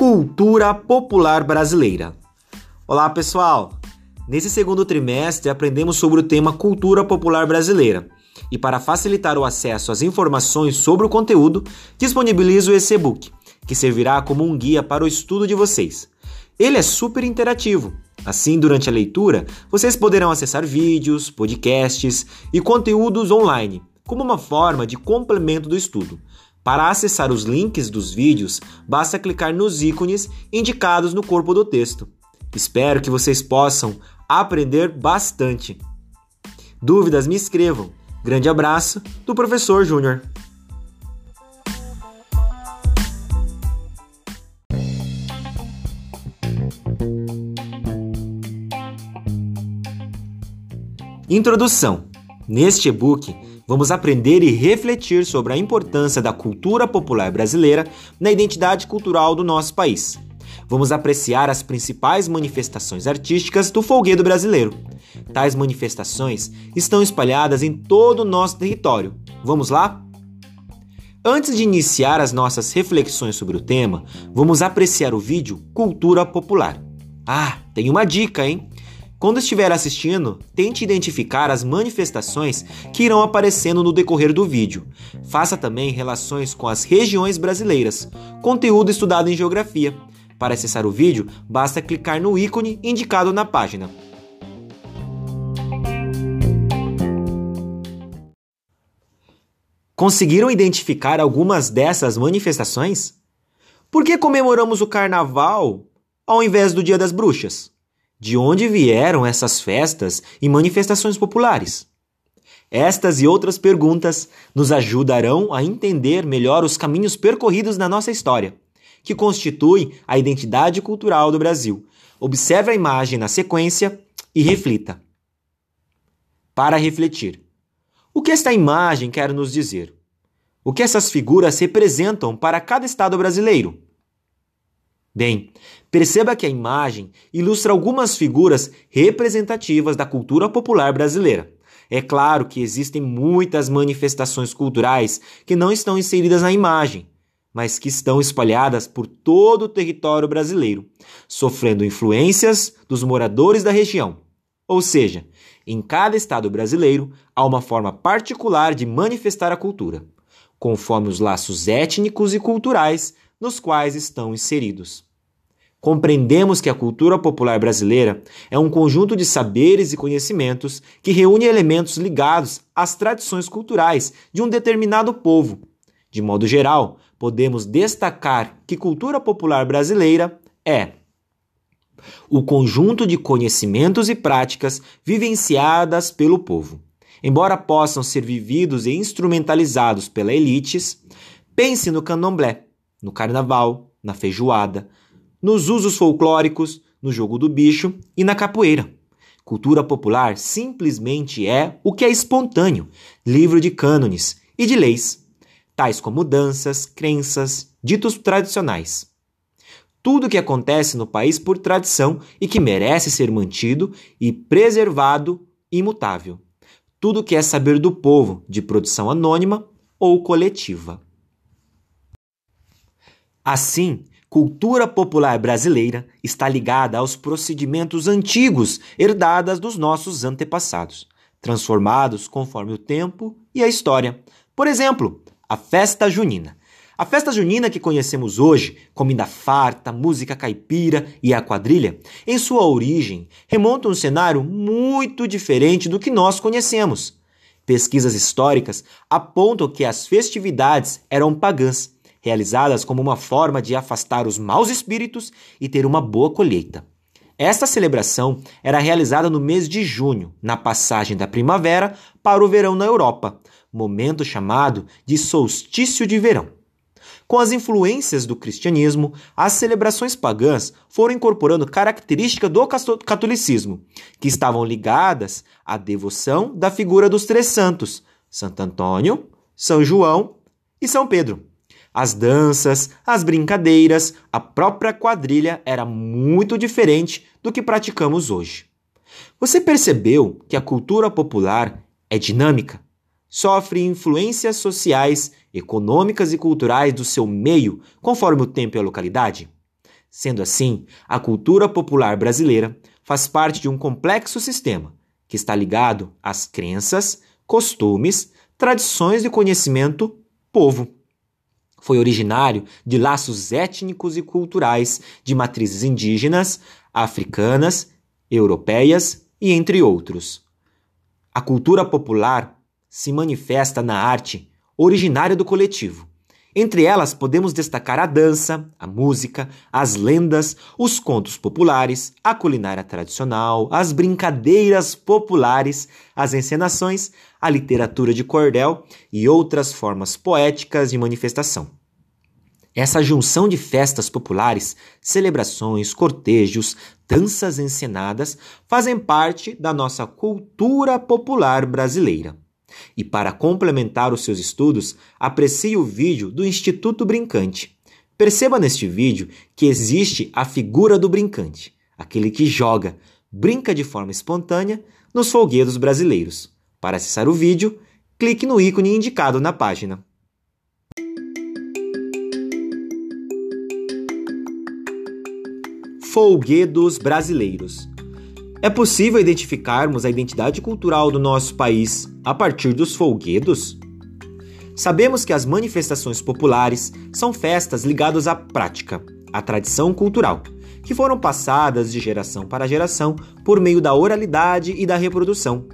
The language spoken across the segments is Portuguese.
Cultura popular brasileira. Olá, pessoal! Nesse segundo trimestre aprendemos sobre o tema Cultura popular brasileira. E para facilitar o acesso às informações sobre o conteúdo, disponibilizo esse e-book, que servirá como um guia para o estudo de vocês. Ele é super interativo. Assim, durante a leitura, vocês poderão acessar vídeos, podcasts e conteúdos online, como uma forma de complemento do estudo. Para acessar os links dos vídeos, basta clicar nos ícones indicados no corpo do texto. Espero que vocês possam aprender bastante. Dúvidas, me escrevam. Grande abraço do professor Júnior. Introdução. Neste e-book, vamos aprender e refletir sobre a importância da cultura popular brasileira na identidade cultural do nosso país. Vamos apreciar as principais manifestações artísticas do folguedo brasileiro. Tais manifestações estão espalhadas em todo o nosso território. Vamos lá? Antes de iniciar as nossas reflexões sobre o tema, vamos apreciar o vídeo Cultura Popular. Ah, tem uma dica, hein? Quando estiver assistindo, tente identificar as manifestações que irão aparecendo no decorrer do vídeo. Faça também relações com as regiões brasileiras, conteúdo estudado em geografia. Para acessar o vídeo, basta clicar no ícone indicado na página. Conseguiram identificar algumas dessas manifestações? Por que comemoramos o carnaval ao invés do Dia das Bruxas? De onde vieram essas festas e manifestações populares? Estas e outras perguntas nos ajudarão a entender melhor os caminhos percorridos na nossa história, que constituem a identidade cultural do Brasil. Observe a imagem na sequência e reflita. Para refletir. O que esta imagem quer nos dizer? O que essas figuras representam para cada estado brasileiro? Bem, perceba que a imagem ilustra algumas figuras representativas da cultura popular brasileira. É claro que existem muitas manifestações culturais que não estão inseridas na imagem, mas que estão espalhadas por todo o território brasileiro, sofrendo influências dos moradores da região. Ou seja, em cada estado brasileiro há uma forma particular de manifestar a cultura, conforme os laços étnicos e culturais nos quais estão inseridos. Compreendemos que a cultura popular brasileira é um conjunto de saberes e conhecimentos que reúne elementos ligados às tradições culturais de um determinado povo. De modo geral, podemos destacar que cultura popular brasileira é o conjunto de conhecimentos e práticas vivenciadas pelo povo. Embora possam ser vividos e instrumentalizados pela elites, pense no candomblé, no carnaval, na feijoada, nos usos folclóricos, no jogo do bicho e na capoeira. Cultura popular simplesmente é o que é espontâneo, livro de cânones e de leis, tais como danças, crenças, ditos tradicionais. Tudo que acontece no país por tradição e que merece ser mantido e preservado imutável. Tudo que é saber do povo, de produção anônima ou coletiva. Assim, cultura popular brasileira está ligada aos procedimentos antigos herdados dos nossos antepassados, transformados conforme o tempo e a história. Por exemplo, a festa junina. A festa junina que conhecemos hoje, comida farta, música caipira e a quadrilha, em sua origem, remonta a um cenário muito diferente do que nós conhecemos. Pesquisas históricas apontam que as festividades eram pagãs realizadas como uma forma de afastar os maus espíritos e ter uma boa colheita. Esta celebração era realizada no mês de junho, na passagem da primavera para o verão na Europa, momento chamado de solstício de verão. Com as influências do cristianismo, as celebrações pagãs foram incorporando características do catolicismo, que estavam ligadas à devoção da figura dos três santos, Santo Antônio, São João e São Pedro. As danças, as brincadeiras, a própria quadrilha era muito diferente do que praticamos hoje. Você percebeu que a cultura popular é dinâmica? Sofre influências sociais, econômicas e culturais do seu meio conforme o tempo e a localidade? Sendo assim, a cultura popular brasileira faz parte de um complexo sistema que está ligado às crenças, costumes, tradições e conhecimento povo. Foi originário de laços étnicos e culturais de matrizes indígenas, africanas, europeias e entre outros. A cultura popular se manifesta na arte originária do coletivo. Entre elas podemos destacar a dança, a música, as lendas, os contos populares, a culinária tradicional, as brincadeiras populares, as encenações, a literatura de cordel e outras formas poéticas de manifestação. Essa junção de festas populares, celebrações, cortejos, danças encenadas fazem parte da nossa cultura popular brasileira. E para complementar os seus estudos, aprecie o vídeo do Instituto Brincante. Perceba neste vídeo que existe a figura do brincante, aquele que joga, brinca de forma espontânea nos folguedos brasileiros. Para acessar o vídeo, clique no ícone indicado na página. Folguedos brasileiros. É possível identificarmos a identidade cultural do nosso país a partir dos folguedos? Sabemos que as manifestações populares são festas ligadas à prática, à tradição cultural, que foram passadas de geração para geração por meio da oralidade e da reprodução.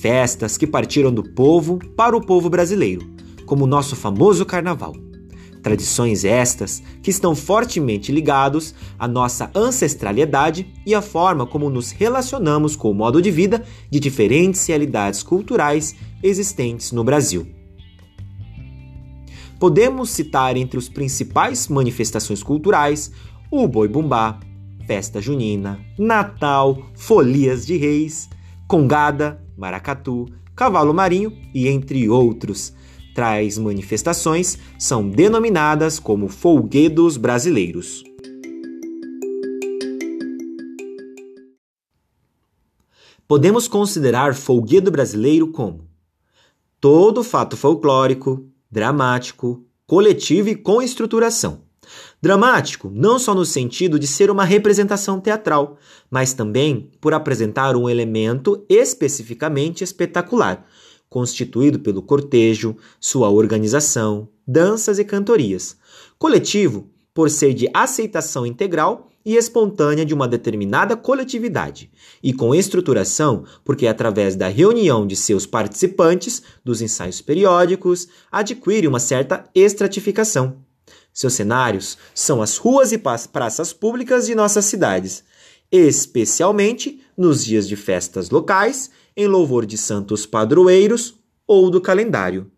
Festas que partiram do povo para o povo brasileiro, como o nosso famoso carnaval. Tradições estas que estão fortemente ligados à nossa ancestralidade e à forma como nos relacionamos com o modo de vida de diferentes realidades culturais existentes no Brasil. Podemos citar entre os principais manifestações culturais o Boi Bumbá, Festa Junina, Natal, Folias de Reis, Congada, Maracatu, Cavalo Marinho e entre outros traz manifestações são denominadas como folguedos brasileiros. Podemos considerar folguedo brasileiro como todo fato folclórico, dramático, coletivo e com estruturação. Dramático não só no sentido de ser uma representação teatral, mas também por apresentar um elemento especificamente espetacular, constituído pelo cortejo, sua organização, danças e cantorias. Coletivo, por ser de aceitação integral e espontânea de uma determinada coletividade, e com estruturação, porque através da reunião de seus participantes dos ensaios periódicos adquire uma certa estratificação. Seus cenários são as ruas e praças públicas de nossas cidades, especialmente nos dias de festas locais em louvor de santos padroeiros ou do calendário.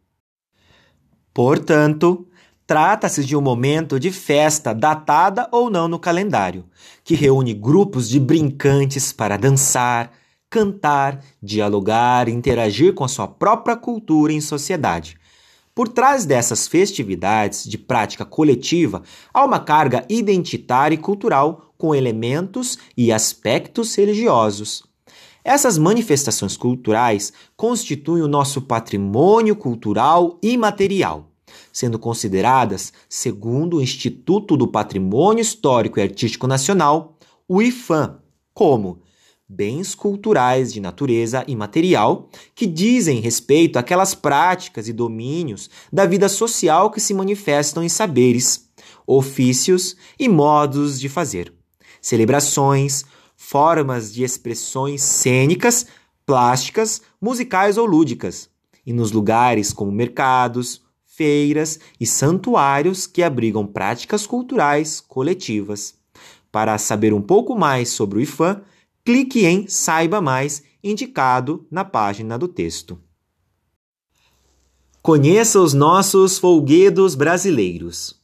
Portanto, trata-se de um momento de festa datada ou não no calendário, que reúne grupos de brincantes para dançar, cantar, dialogar interagir com a sua própria cultura em sociedade. Por trás dessas festividades de prática coletiva há uma carga identitária e cultural com elementos e aspectos religiosos. Essas manifestações culturais constituem o nosso patrimônio cultural imaterial, sendo consideradas, segundo o Instituto do Patrimônio Histórico e Artístico Nacional, o IFAM, como bens culturais de natureza imaterial que dizem respeito àquelas práticas e domínios da vida social que se manifestam em saberes, ofícios e modos de fazer, celebrações, formas de expressões cênicas, plásticas, musicais ou lúdicas, e nos lugares como mercados, feiras e santuários que abrigam práticas culturais coletivas. Para saber um pouco mais sobre o IFAM, clique em Saiba Mais, indicado na página do texto. Conheça os nossos folguedos brasileiros.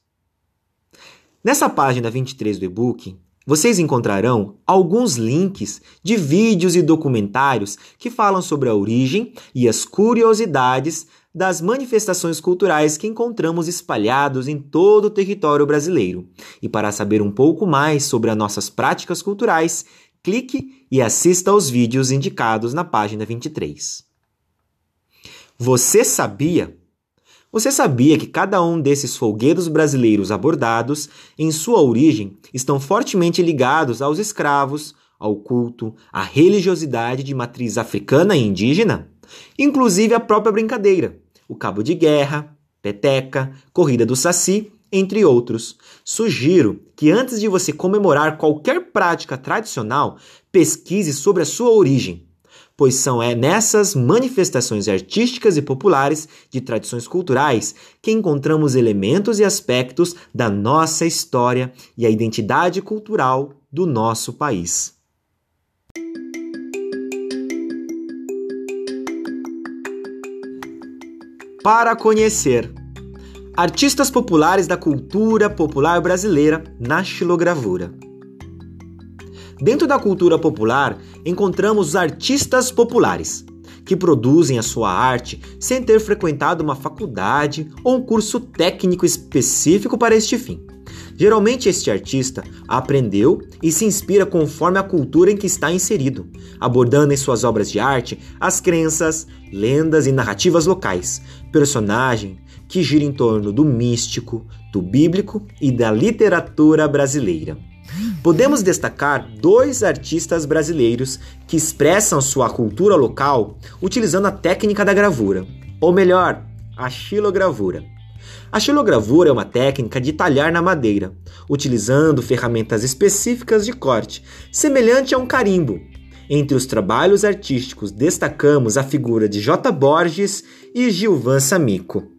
Nessa página 23 do e-book, vocês encontrarão alguns links de vídeos e documentários que falam sobre a origem e as curiosidades das manifestações culturais que encontramos espalhados em todo o território brasileiro. E para saber um pouco mais sobre as nossas práticas culturais, clique e assista aos vídeos indicados na página 23. Você sabia? Você sabia que cada um desses folguedos brasileiros abordados, em sua origem, estão fortemente ligados aos escravos, ao culto, à religiosidade de matriz africana e indígena? Inclusive a própria brincadeira, o cabo de guerra, peteca, corrida do saci, entre outros. Sugiro que antes de você comemorar qualquer prática tradicional, pesquise sobre a sua origem pois são é nessas manifestações artísticas e populares de tradições culturais que encontramos elementos e aspectos da nossa história e a identidade cultural do nosso país. Para conhecer artistas populares da cultura popular brasileira na xilogravura. Dentro da cultura popular, encontramos os artistas populares, que produzem a sua arte sem ter frequentado uma faculdade ou um curso técnico específico para este fim. Geralmente, este artista aprendeu e se inspira conforme a cultura em que está inserido, abordando em suas obras de arte as crenças, lendas e narrativas locais, personagem que gira em torno do místico, do bíblico e da literatura brasileira. Podemos destacar dois artistas brasileiros que expressam sua cultura local utilizando a técnica da gravura, ou melhor, a xilogravura. A xilogravura é uma técnica de talhar na madeira, utilizando ferramentas específicas de corte, semelhante a um carimbo. Entre os trabalhos artísticos destacamos a figura de J. Borges e Gilvan Samico.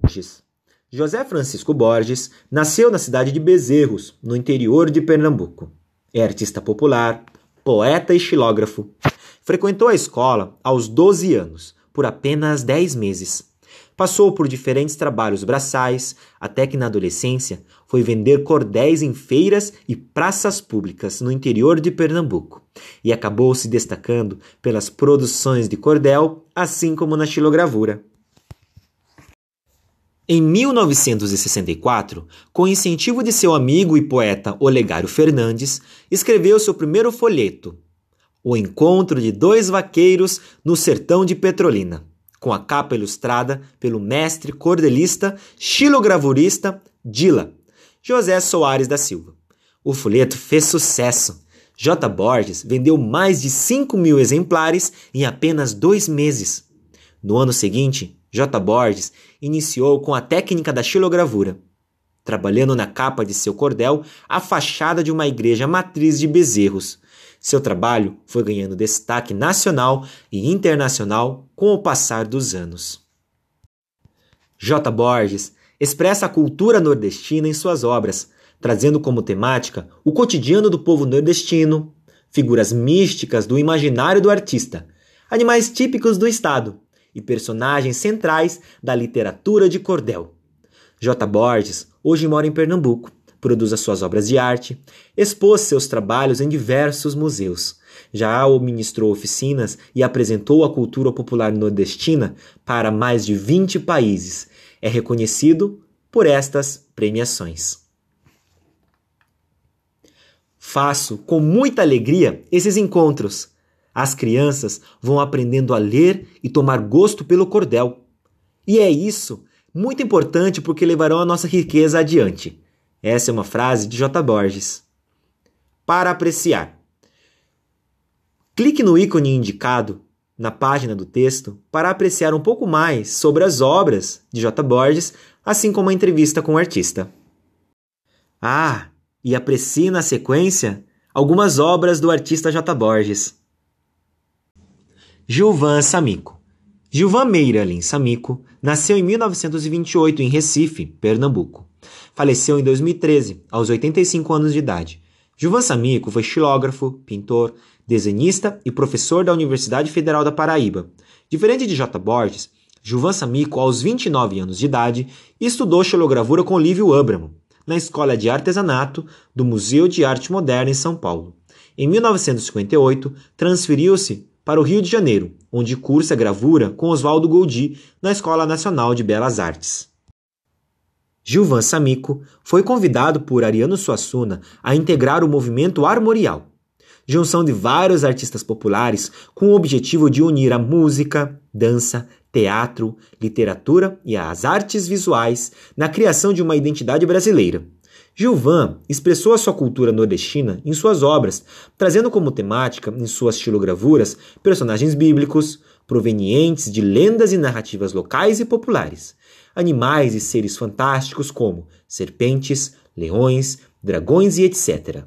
Borges. José Francisco Borges nasceu na cidade de Bezerros, no interior de Pernambuco. É artista popular, poeta e xilógrafo. Frequentou a escola aos 12 anos, por apenas 10 meses. Passou por diferentes trabalhos braçais, até que na adolescência foi vender cordéis em feiras e praças públicas no interior de Pernambuco e acabou se destacando pelas produções de cordel, assim como na xilogravura. Em 1964, com incentivo de seu amigo e poeta Olegário Fernandes, escreveu seu primeiro folheto, O Encontro de Dois Vaqueiros no Sertão de Petrolina, com a capa ilustrada pelo mestre cordelista, xilogravurista Dila, José Soares da Silva. O folheto fez sucesso. J. Borges vendeu mais de 5 mil exemplares em apenas dois meses. No ano seguinte, J. Borges iniciou com a técnica da xilogravura, trabalhando na capa de seu cordel a fachada de uma igreja matriz de Bezerros. Seu trabalho foi ganhando destaque nacional e internacional com o passar dos anos. J. Borges expressa a cultura nordestina em suas obras, trazendo como temática o cotidiano do povo nordestino, figuras místicas do imaginário do artista, animais típicos do estado e personagens centrais da literatura de cordel. J. Borges hoje mora em Pernambuco, produz as suas obras de arte, expôs seus trabalhos em diversos museus. Já ministrou oficinas e apresentou a cultura popular nordestina para mais de 20 países. É reconhecido por estas premiações. Faço com muita alegria esses encontros as crianças vão aprendendo a ler e tomar gosto pelo cordel. E é isso muito importante porque levarão a nossa riqueza adiante. Essa é uma frase de J. Borges. Para apreciar. Clique no ícone indicado na página do texto para apreciar um pouco mais sobre as obras de J. Borges, assim como a entrevista com o artista. Ah, e aprecie na sequência algumas obras do artista J. Borges. Gilvan Samico. Gilvan Meiralin Samico nasceu em 1928 em Recife, Pernambuco. Faleceu em 2013, aos 85 anos de idade. Gilvan Samico foi xilógrafo, pintor, desenhista e professor da Universidade Federal da Paraíba. Diferente de J. Borges, Gilvan Samico, aos 29 anos de idade, estudou xilogravura com Lívio Abramo, na Escola de Artesanato do Museu de Arte Moderna em São Paulo. Em 1958, transferiu-se para o Rio de Janeiro, onde cursa gravura com Oswaldo Goldi na Escola Nacional de Belas Artes. Gilvan Samico foi convidado por Ariano Suassuna a integrar o movimento armorial. junção de vários artistas populares com o objetivo de unir a música, dança, teatro, literatura e as artes visuais na criação de uma identidade brasileira. Gilvan expressou a sua cultura nordestina em suas obras, trazendo como temática, em suas estilogravuras, personagens bíblicos, provenientes de lendas e narrativas locais e populares, animais e seres fantásticos como serpentes, leões, dragões e etc.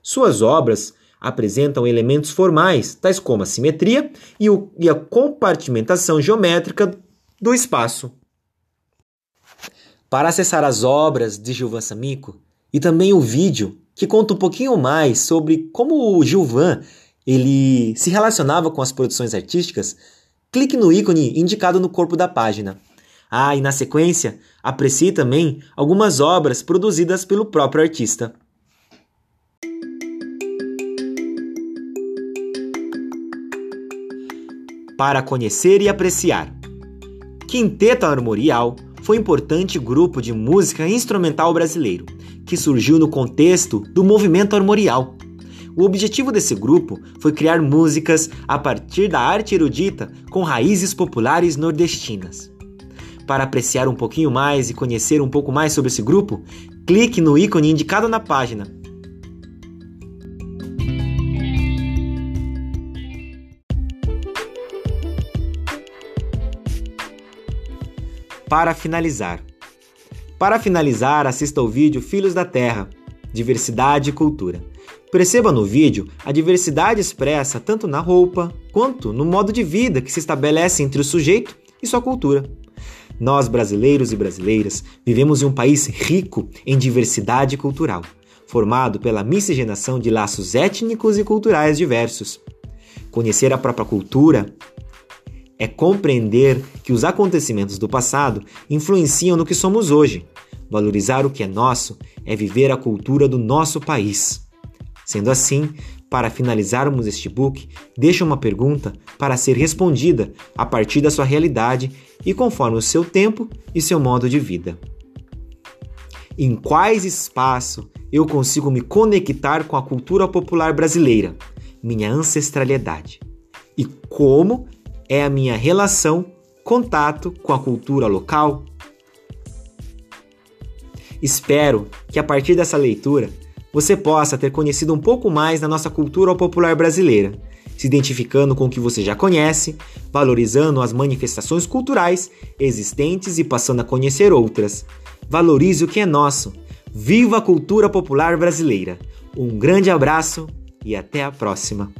Suas obras apresentam elementos formais, tais como a simetria e, o, e a compartimentação geométrica do espaço. Para acessar as obras de Gilvan Samico e também o vídeo que conta um pouquinho mais sobre como o Gilvan ele se relacionava com as produções artísticas, clique no ícone indicado no corpo da página. Ah, e na sequência, aprecie também algumas obras produzidas pelo próprio artista. Para conhecer e apreciar. Quinteto Armorial foi um importante grupo de música instrumental brasileiro, que surgiu no contexto do movimento armorial. O objetivo desse grupo foi criar músicas a partir da arte erudita com raízes populares nordestinas. Para apreciar um pouquinho mais e conhecer um pouco mais sobre esse grupo, clique no ícone indicado na página. Para finalizar. Para finalizar, assista ao vídeo Filhos da Terra, Diversidade e Cultura. Perceba no vídeo a diversidade expressa tanto na roupa quanto no modo de vida que se estabelece entre o sujeito e sua cultura. Nós, brasileiros e brasileiras, vivemos em um país rico em diversidade cultural, formado pela miscigenação de laços étnicos e culturais diversos. Conhecer a própria cultura é compreender que os acontecimentos do passado influenciam no que somos hoje. Valorizar o que é nosso é viver a cultura do nosso país. Sendo assim, para finalizarmos este book, deixo uma pergunta para ser respondida a partir da sua realidade e conforme o seu tempo e seu modo de vida. Em quais espaços eu consigo me conectar com a cultura popular brasileira, minha ancestralidade? E como é a minha relação, contato com a cultura local? Espero que a partir dessa leitura você possa ter conhecido um pouco mais da nossa cultura popular brasileira, se identificando com o que você já conhece, valorizando as manifestações culturais existentes e passando a conhecer outras. Valorize o que é nosso. Viva a cultura popular brasileira! Um grande abraço e até a próxima!